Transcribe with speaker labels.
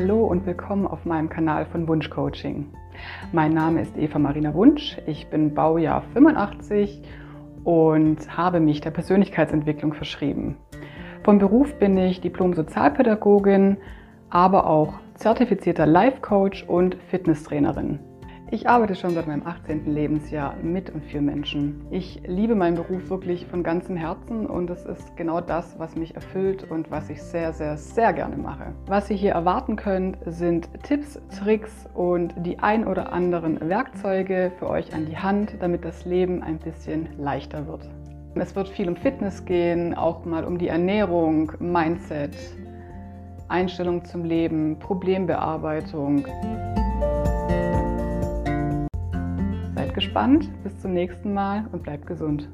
Speaker 1: Hallo und willkommen auf meinem Kanal von Wunsch Coaching. Mein Name ist Eva Marina Wunsch, ich bin Baujahr 85 und habe mich der Persönlichkeitsentwicklung verschrieben. Vom Beruf bin ich Diplom-Sozialpädagogin, aber auch zertifizierter Life Coach und Fitnesstrainerin. Ich arbeite schon seit meinem 18. Lebensjahr mit und für Menschen. Ich liebe meinen Beruf wirklich von ganzem Herzen und es ist genau das, was mich erfüllt und was ich sehr, sehr, sehr gerne mache. Was ihr hier erwarten könnt, sind Tipps, Tricks und die ein oder anderen Werkzeuge für euch an die Hand, damit das Leben ein bisschen leichter wird. Es wird viel um Fitness gehen, auch mal um die Ernährung, Mindset, Einstellung zum Leben, Problembearbeitung. Gespannt. Bis zum nächsten Mal und bleibt gesund.